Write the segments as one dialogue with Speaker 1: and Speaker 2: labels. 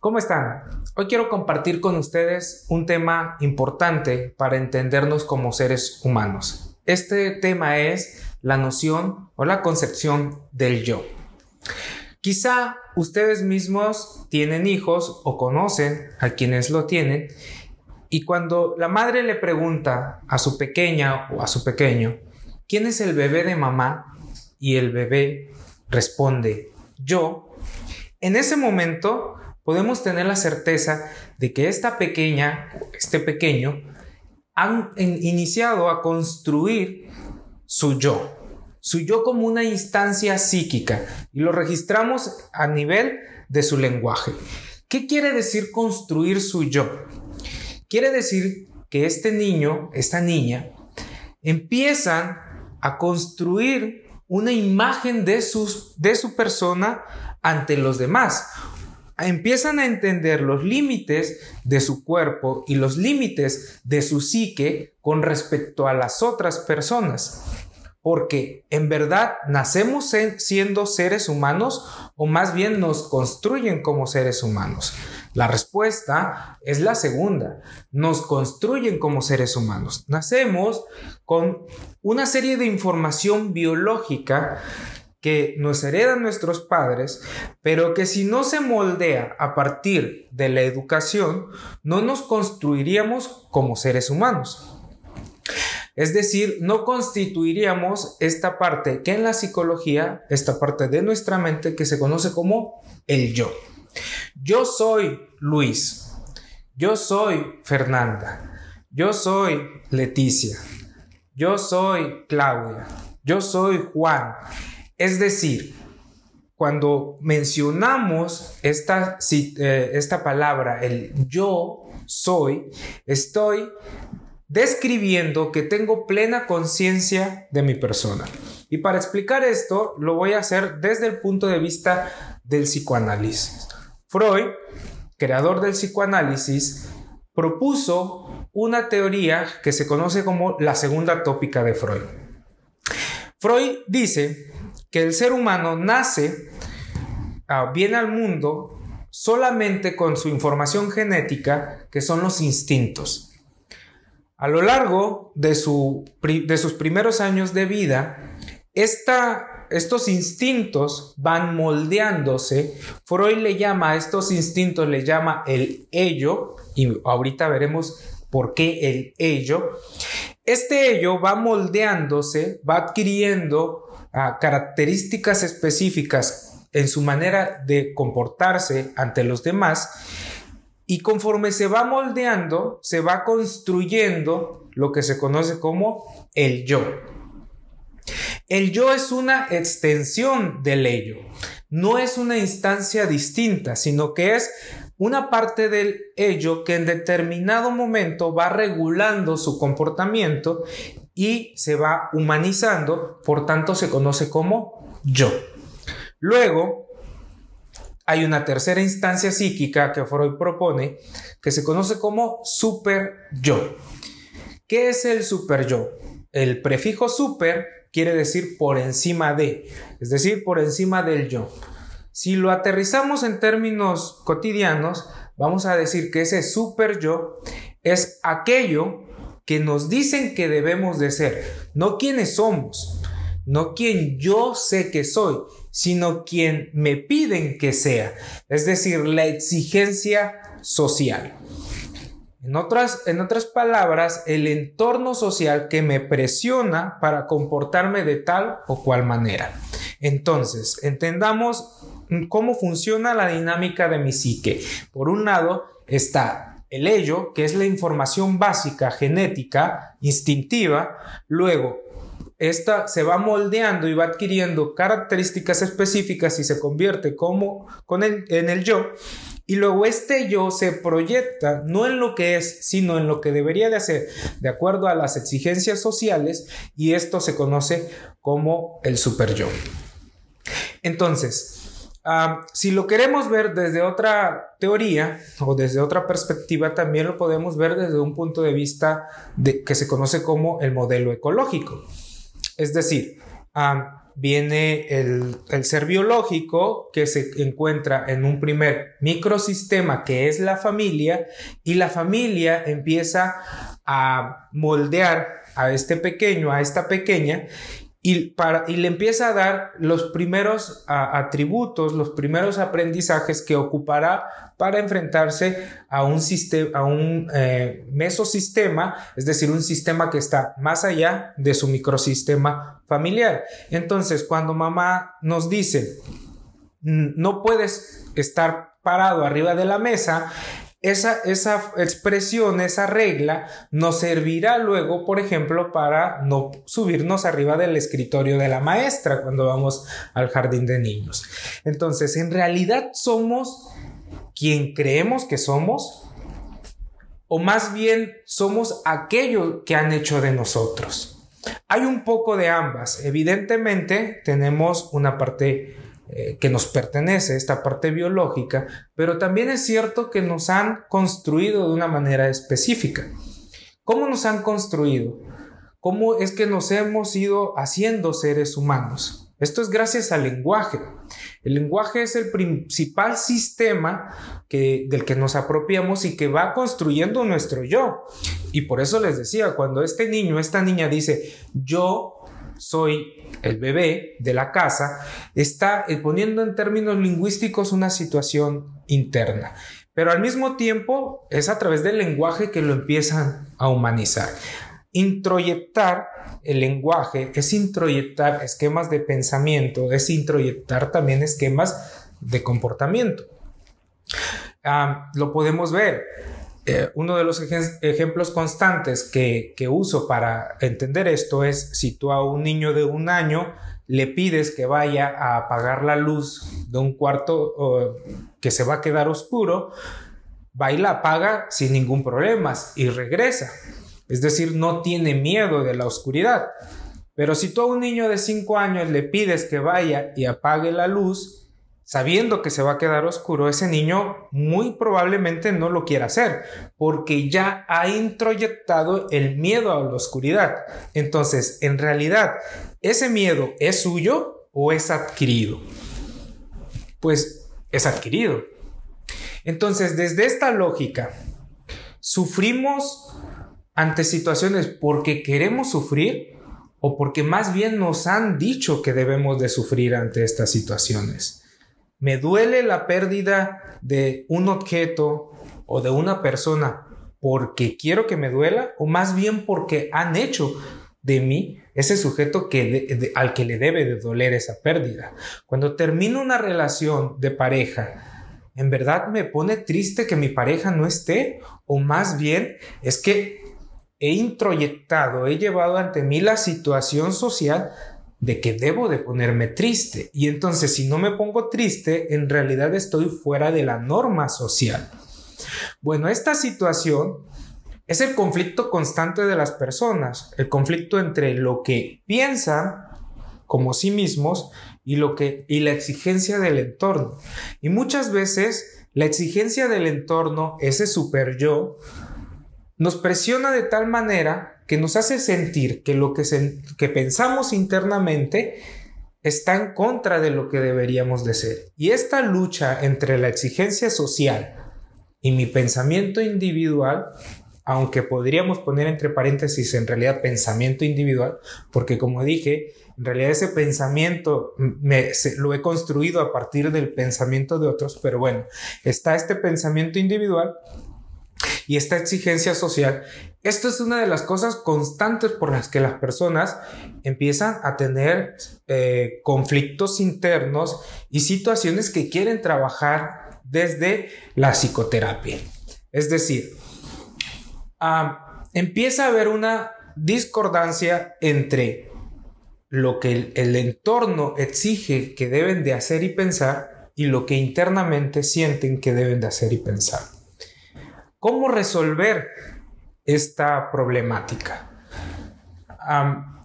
Speaker 1: ¿Cómo están? Hoy quiero compartir con ustedes un tema importante para entendernos como seres humanos. Este tema es la noción o la concepción del yo. Quizá ustedes mismos tienen hijos o conocen a quienes lo tienen y cuando la madre le pregunta a su pequeña o a su pequeño, ¿quién es el bebé de mamá? Y el bebé responde, yo. En ese momento podemos tener la certeza de que esta pequeña, este pequeño, han iniciado a construir su yo, su yo como una instancia psíquica y lo registramos a nivel de su lenguaje. ¿Qué quiere decir construir su yo? Quiere decir que este niño, esta niña, empiezan a construir una imagen de, sus, de su persona ante los demás, empiezan a entender los límites de su cuerpo y los límites de su psique con respecto a las otras personas. Porque en verdad nacemos siendo seres humanos o más bien nos construyen como seres humanos. La respuesta es la segunda. Nos construyen como seres humanos. Nacemos con una serie de información biológica que nos heredan nuestros padres, pero que si no se moldea a partir de la educación, no nos construiríamos como seres humanos. Es decir, no constituiríamos esta parte que en la psicología, esta parte de nuestra mente que se conoce como el yo. Yo soy Luis. Yo soy Fernanda. Yo soy Leticia. Yo soy Claudia. Yo soy Juan. Es decir, cuando mencionamos esta, eh, esta palabra, el yo soy, estoy describiendo que tengo plena conciencia de mi persona. Y para explicar esto, lo voy a hacer desde el punto de vista del psicoanálisis. Freud, creador del psicoanálisis, propuso una teoría que se conoce como la segunda tópica de Freud. Freud dice que el ser humano nace, ah, viene al mundo solamente con su información genética, que son los instintos. A lo largo de, de sus primeros años de vida, estos instintos van moldeándose. Freud le llama a estos instintos, le llama el ello, y ahorita veremos por qué el ello. Este ello va moldeándose, va adquiriendo características específicas en su manera de comportarse ante los demás y conforme se va moldeando, se va construyendo lo que se conoce como el yo. El yo es una extensión del ello, no es una instancia distinta, sino que es una parte del ello que en determinado momento va regulando su comportamiento y se va humanizando, por tanto se conoce como yo. Luego, hay una tercera instancia psíquica que Freud propone que se conoce como super yo. ¿Qué es el super yo? El prefijo super quiere decir por encima de, es decir, por encima del yo. Si lo aterrizamos en términos cotidianos, vamos a decir que ese super yo es aquello que nos dicen que debemos de ser, no quienes somos, no quien yo sé que soy, sino quien me piden que sea, es decir, la exigencia social. En otras, en otras palabras, el entorno social que me presiona para comportarme de tal o cual manera. Entonces, entendamos cómo funciona la dinámica de mi psique. Por un lado está el ello, que es la información básica, genética, instintiva, luego esta se va moldeando y va adquiriendo características específicas y se convierte como con el, en el yo. Y luego este yo se proyecta no en lo que es, sino en lo que debería de hacer, de acuerdo a las exigencias sociales, y esto se conoce como el super yo. Entonces, si lo queremos ver desde otra teoría o desde otra perspectiva, también lo podemos ver desde un punto de vista de, que se conoce como el modelo ecológico. Es decir, viene el, el, ser biológico que se encuentra en un primer microsistema que es la familia y la familia empieza a moldear a este pequeño, a esta pequeña y, le empieza a dar los primeros atributos, los primeros aprendizajes que ocupará para enfrentarse a un, sistema, a un eh, mesosistema, es decir, un sistema que está más allá de su microsistema familiar. Entonces, cuando mamá nos dice, no puedes estar parado arriba de la mesa, esa, esa expresión, esa regla nos servirá luego, por ejemplo, para no subirnos arriba del escritorio de la maestra cuando vamos al jardín de niños. Entonces, en realidad somos quien creemos que somos, o más bien somos aquello que han hecho de nosotros. Hay un poco de ambas. Evidentemente tenemos una parte eh, que nos pertenece, esta parte biológica, pero también es cierto que nos han construido de una manera específica. ¿Cómo nos han construido? ¿Cómo es que nos hemos ido haciendo seres humanos? Esto es gracias al lenguaje. El lenguaje es el principal sistema del que nos apropiamos y que va construyendo nuestro yo. Y por eso les decía, cuando este niño, esta niña dice, yo soy el bebé de la casa, está eh, poniendo en términos lingüísticos una situación interna. Pero al mismo tiempo es a través del lenguaje que lo empiezan a humanizar. Introyectar el lenguaje es introyectar esquemas de pensamiento, es introyectar también esquemas de comportamiento. Ah, lo podemos ver eh, uno de los ejemplos constantes que, uso para entender esto es si tú a un niño de un año le pides que vaya a apagar la luz de un cuarto que se va a quedar oscuro, va y la apaga sin ningún problema y regresa. Es decir, no tiene miedo de la oscuridad. Pero si tú a un niño de 5 años le pides que vaya y apague la luz, sabiendo que se va a quedar oscuro, ese niño muy probablemente no lo quiera hacer, porque ya ha introyectado el miedo a la oscuridad. Entonces, en realidad, ¿ese miedo es suyo o es adquirido? Pues es adquirido. Entonces, desde esta lógica, ¿sufrimos ante situaciones porque queremos sufrir o porque más bien nos han dicho que debemos de sufrir ante estas situaciones? Me duele la pérdida de un objeto o de una persona porque quiero que me duela o más bien porque han hecho de mí ese sujeto que al que le debe de doler esa pérdida. Cuando termino una relación de pareja, ¿en verdad me pone triste que mi pareja no esté? O más bien es que he introyectado, he llevado ante mí la situación social de que debo de ponerme triste. Y entonces si no me pongo triste, en realidad estoy fuera de la norma social. Bueno, esta situación es el conflicto constante de las personas, el conflicto entre lo que piensan como sí mismos y lo que y la exigencia del entorno. Y muchas veces la exigencia del entorno, ese super yo, nos presiona de tal manera que nos hace sentir que lo que, que pensamos internamente está en contra de lo que deberíamos de ser. Y esta lucha entre la exigencia social y mi pensamiento individual, aunque podríamos poner entre paréntesis en realidad pensamiento individual, porque como dije, en realidad ese pensamiento me, lo he construido a partir del pensamiento de otros, pero bueno, está este pensamiento individual y esta exigencia social esto es una de las cosas constantes por las que las personas empiezan a tener eh, conflictos internos y situaciones que quieren trabajar desde la psicoterapia. Es decir, empieza a haber una discordancia entre lo que el entorno exige que deben de hacer y pensar y lo que internamente sienten que deben de hacer y pensar. ¿Cómo resolver esta problemática?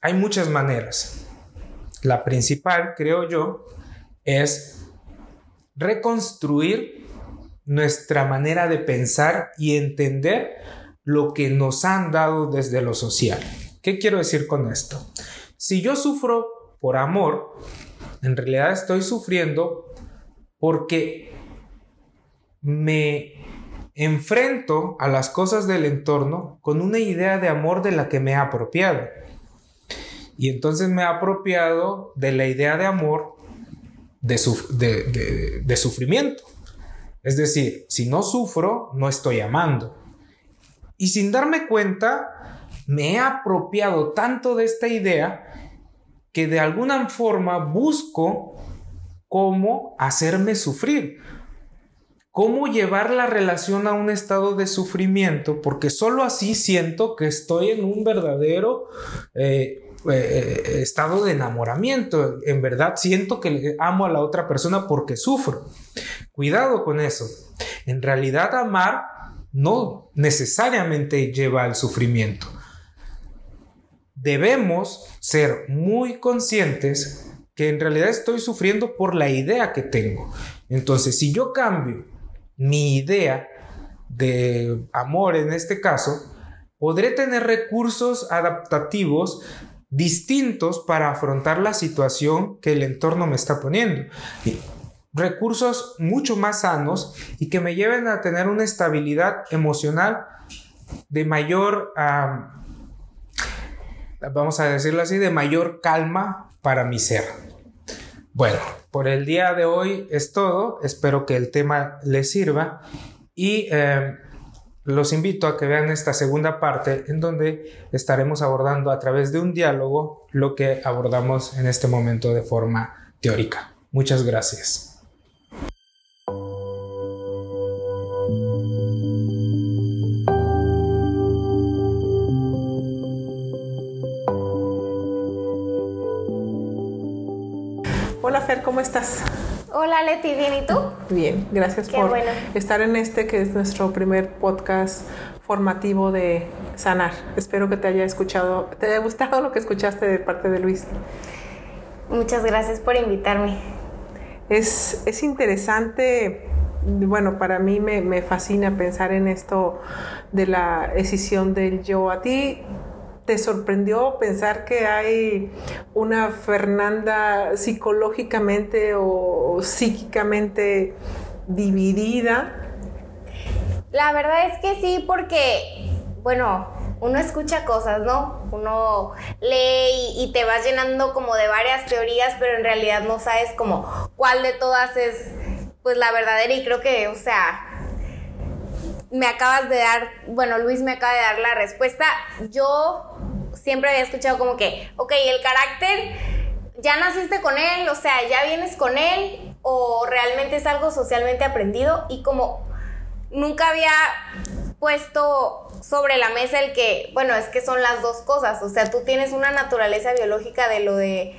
Speaker 1: hay muchas maneras. La principal, creo yo, es reconstruir nuestra manera de pensar y entender lo que nos han dado desde lo social. ¿Qué quiero decir con esto? Si yo sufro por amor, en realidad estoy sufriendo porque me enfrento a las cosas del entorno con una idea de amor de la que me he apropiado. Y entonces me he apropiado de la idea de amor de, de, sufrimiento. Es decir, si no sufro, no estoy amando. Y sin darme cuenta, me he apropiado tanto de esta idea que de alguna forma busco cómo hacerme sufrir cómo llevar la relación a un estado de sufrimiento, porque solo así siento que estoy en un verdadero eh, eh, estado de enamoramiento. En verdad siento que amo a la otra persona porque sufro. Cuidado con eso. En realidad amar no necesariamente lleva al sufrimiento. Debemos ser muy conscientes que en realidad estoy sufriendo por la idea que tengo. Entonces, si yo cambio mi idea de amor en este caso, podré tener recursos adaptativos distintos para afrontar la situación que el entorno me está poniendo. recursos mucho más sanos y que me lleven a tener una estabilidad emocional de mayor, vamos a decirlo así, de mayor calma para mi ser. Bueno, por el día de hoy es todo. Espero que el tema les sirva y eh, los invito a que vean esta segunda parte en donde estaremos abordando a través de un diálogo lo que abordamos en este momento de forma teórica. Muchas gracias.
Speaker 2: ¿Cómo estás?
Speaker 3: Hola Leti, ¿bien y tú?
Speaker 2: Bien, gracias por estar en este que es nuestro primer podcast formativo de sanar. Espero que te haya escuchado, te haya gustado lo que escuchaste de parte de Luis.
Speaker 3: Muchas gracias por invitarme.
Speaker 2: Es, es interesante, bueno, para mí me, me fascina pensar en esto de la decisión del yo. A ti, ¿Te sorprendió pensar que hay una Fernanda psicológicamente o psíquicamente dividida?
Speaker 3: La verdad es que sí, porque, bueno, uno escucha cosas, ¿no? Uno lee y, te vas llenando como de varias teorías, pero en realidad no sabes como cuál de todas es pues la verdadera y creo que, o sea, me acabas de dar, bueno, Luis me acaba de dar la respuesta. Yo siempre había escuchado como que, ok, el carácter, ya naciste con él, o sea, ya vienes con él, o realmente es algo socialmente aprendido, y como nunca había puesto sobre la mesa el que, bueno, es que son las dos cosas, o sea, tú tienes una naturaleza biológica de lo de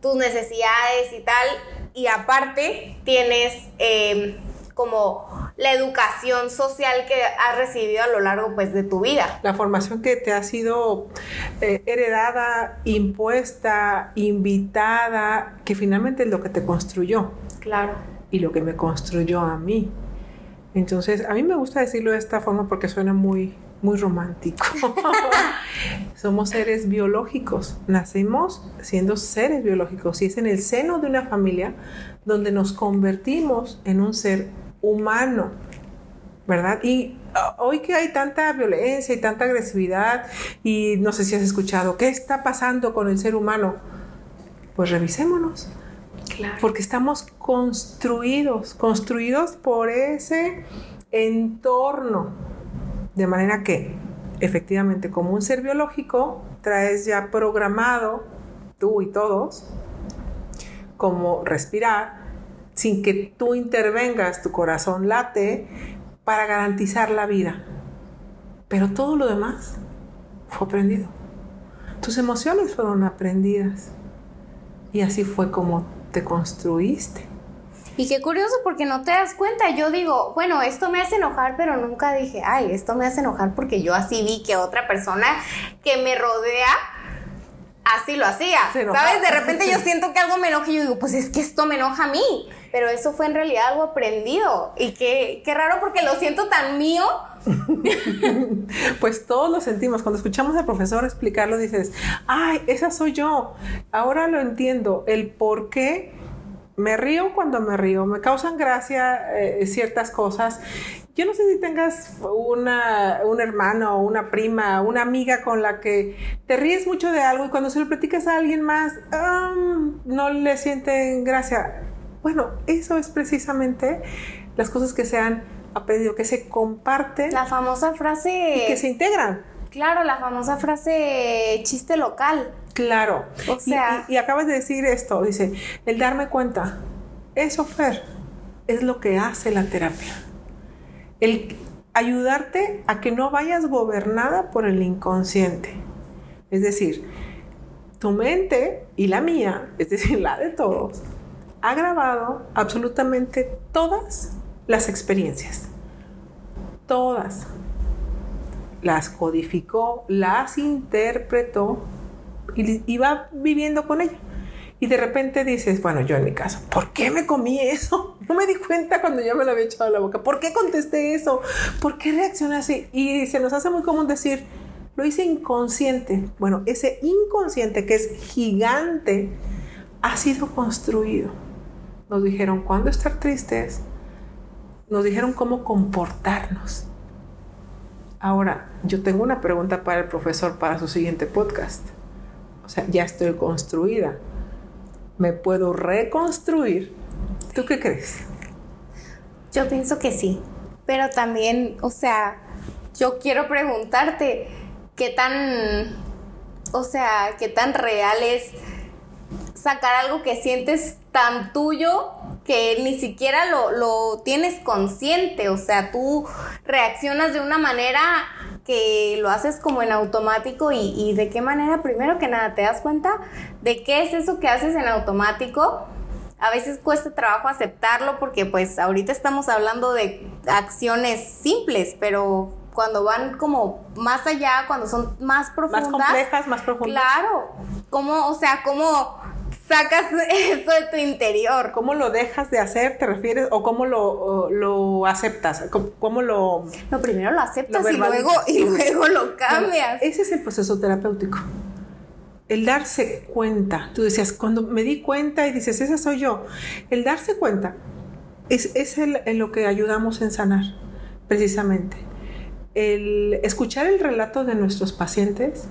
Speaker 3: tus necesidades y tal, y aparte tienes eh, como la educación social que has recibido a lo largo pues de tu vida.
Speaker 2: La formación que te ha sido eh, heredada, impuesta, invitada, que finalmente es lo que te construyó.
Speaker 3: Claro.
Speaker 2: Y lo que me construyó a mí. Entonces, a mí me gusta decirlo de esta forma porque suena muy, muy romántico. Somos seres biológicos, nacemos siendo seres biológicos y es en el seno de una familia donde nos convertimos en un ser humano, ¿verdad? Y ah, hoy que hay tanta violencia y tanta agresividad y no sé si has escuchado, ¿qué está pasando con el ser humano? Pues revisémonos. Claro. Porque estamos construidos, construidos por ese entorno. De manera que, efectivamente, como un ser biológico, traes ya programado, tú y todos, como respirar, sin que tú intervengas, tu corazón late para garantizar la vida. Pero todo lo demás fue aprendido. Tus emociones fueron aprendidas. Y así fue como te construiste.
Speaker 3: Y qué curioso porque no te das cuenta. Yo digo, bueno, esto me hace enojar, pero nunca dije, ay, esto me hace enojar porque yo así vi que otra persona que me rodea así lo hacía. ¿Sabes? De repente yo siento que algo me enoja y yo digo, pues es que esto me enoja a mí pero eso fue en realidad algo aprendido y qué, qué raro porque lo siento tan mío
Speaker 2: pues todos lo sentimos. Cuando escuchamos al profesor explicarlo, dices, ay, esa soy yo. Ahora lo entiendo, el por qué me río cuando me río, me causan gracia eh, ciertas cosas. Yo no sé si tengas una, un hermano, una prima, una amiga con la que te ríes mucho de algo y cuando se lo platicas a alguien más, no le sienten gracia. Bueno, eso es precisamente las cosas que se han aprendido, que se comparten.
Speaker 3: La famosa frase...
Speaker 2: Y que se integran.
Speaker 3: Claro, la famosa frase chiste local.
Speaker 2: Claro. O sea, y, acabas de decir esto, dice, el darme cuenta, eso, Fer, es lo que hace la terapia. El ayudarte a que no vayas gobernada por el inconsciente. Es decir, tu mente y la mía, es decir, la de todos, ha grabado absolutamente todas las experiencias. Todas. Las codificó, las interpretó y, va viviendo con ella. Y de repente dices, bueno, yo en mi caso, ¿por qué me comí eso? No me di cuenta cuando yo me lo había echado a la boca. ¿Por qué contesté eso? ¿Por qué reaccioné así? Y se nos hace muy común decir, lo hice inconsciente. Bueno, ese inconsciente que es gigante ha sido construido. Nos dijeron cuándo estar tristes, nos dijeron cómo comportarnos. Ahora, yo tengo una pregunta para el profesor para su siguiente podcast. O sea, ya estoy construida. ¿Me puedo reconstruir? ¿Tú qué crees?
Speaker 3: Yo pienso que sí. Pero también, o sea, yo quiero preguntarte, ¿qué tan, o sea, qué tan real es sacar algo que sientes tan tuyo que ni siquiera lo, lo, tienes consciente, o sea, tú reaccionas de una manera que lo haces como en automático y, de qué manera, primero que nada, te das cuenta de qué es eso que haces en automático. A veces cuesta trabajo aceptarlo porque pues ahorita estamos hablando de acciones simples, pero cuando van como más allá, cuando son más profundas.
Speaker 2: Más complejas, más profundas.
Speaker 3: Claro. Como, o sea, como sacas eso de tu interior.
Speaker 2: ¿Cómo lo dejas de hacer, te refieres? ¿O cómo lo, lo aceptas? ¿Cómo, lo...?
Speaker 3: No, primero lo aceptas y, luego, y luego lo cambias.
Speaker 2: ese es el proceso terapéutico. El darse cuenta. Tú decías, cuando me di cuenta y dices, esa soy yo. El darse cuenta es, es el, en lo que ayudamos en sanar, precisamente. El escuchar el relato de nuestros pacientes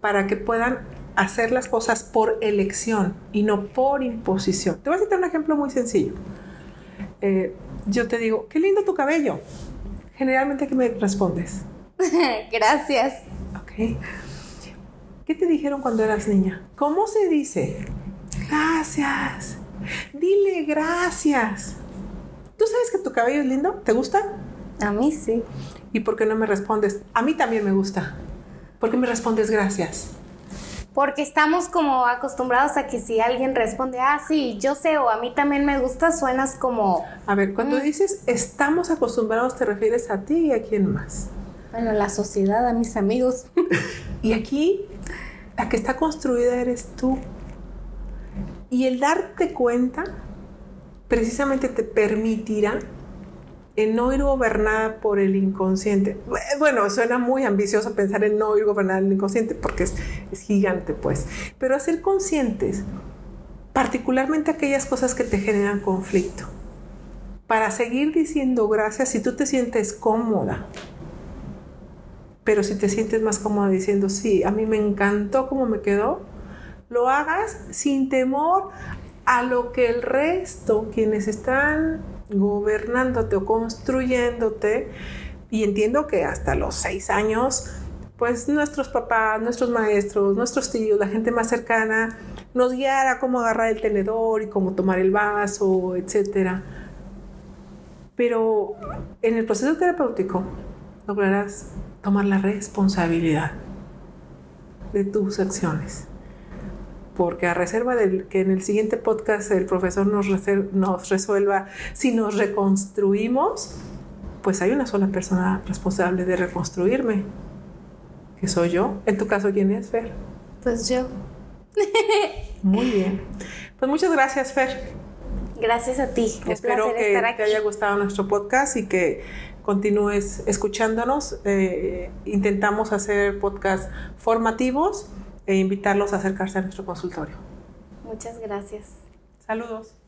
Speaker 2: para que puedan hacer las cosas por elección y no por imposición. Te voy a citar un ejemplo muy sencillo. Eh, yo te digo, qué lindo tu cabello. Generalmente, ¿qué me respondes?
Speaker 3: Gracias.
Speaker 2: Ok. ¿Qué te dijeron cuando eras niña? ¿Cómo se dice? Gracias. Dile gracias. ¿Tú sabes que tu cabello es lindo? ¿Te gusta?
Speaker 3: A mí sí.
Speaker 2: ¿Y por qué no me respondes? A mí también me gusta. ¿Por qué me respondes gracias?
Speaker 3: Porque estamos como acostumbrados a que si alguien responde, ah, sí, yo sé o a mí también me gusta, suenas como...
Speaker 2: A ver, cuando mm. dices estamos acostumbrados, ¿te refieres a ti y a quién más?
Speaker 3: Bueno, la sociedad, a mis amigos.
Speaker 2: y aquí, la que está construida eres tú. Y el darte cuenta precisamente te permitirá en no ir gobernada por el inconsciente. Bueno, suena muy ambicioso pensar en no ir gobernada el inconsciente porque es, es gigante, pues. Pero hacer conscientes, particularmente aquellas cosas que te generan conflicto, para seguir diciendo gracias si tú te sientes cómoda. Pero si te sientes más cómoda diciendo, sí, a mí me encantó cómo me quedó, lo hagas sin temor a lo que el resto, quienes están gobernándote o construyéndote. Y entiendo que hasta los seis años, pues nuestros papás, nuestros maestros, nuestros tíos, la gente más cercana, nos guiara cómo agarrar el tenedor y cómo tomar el vaso, etc. Pero en el proceso terapéutico lograrás tomar la responsabilidad de tus acciones porque a reserva de que en el siguiente podcast el profesor nos, nos resuelva si nos reconstruimos, pues hay una sola persona responsable de reconstruirme, que soy yo. En tu caso, ¿quién es, Fer?
Speaker 3: Pues yo.
Speaker 2: Muy bien. Pues muchas gracias, Fer.
Speaker 3: Gracias a ti.
Speaker 2: Espero que te haya gustado nuestro podcast y que continúes escuchándonos. Eh, intentamos hacer podcasts formativos e invitarlos a acercarse a nuestro consultorio.
Speaker 3: Muchas gracias.
Speaker 2: Saludos.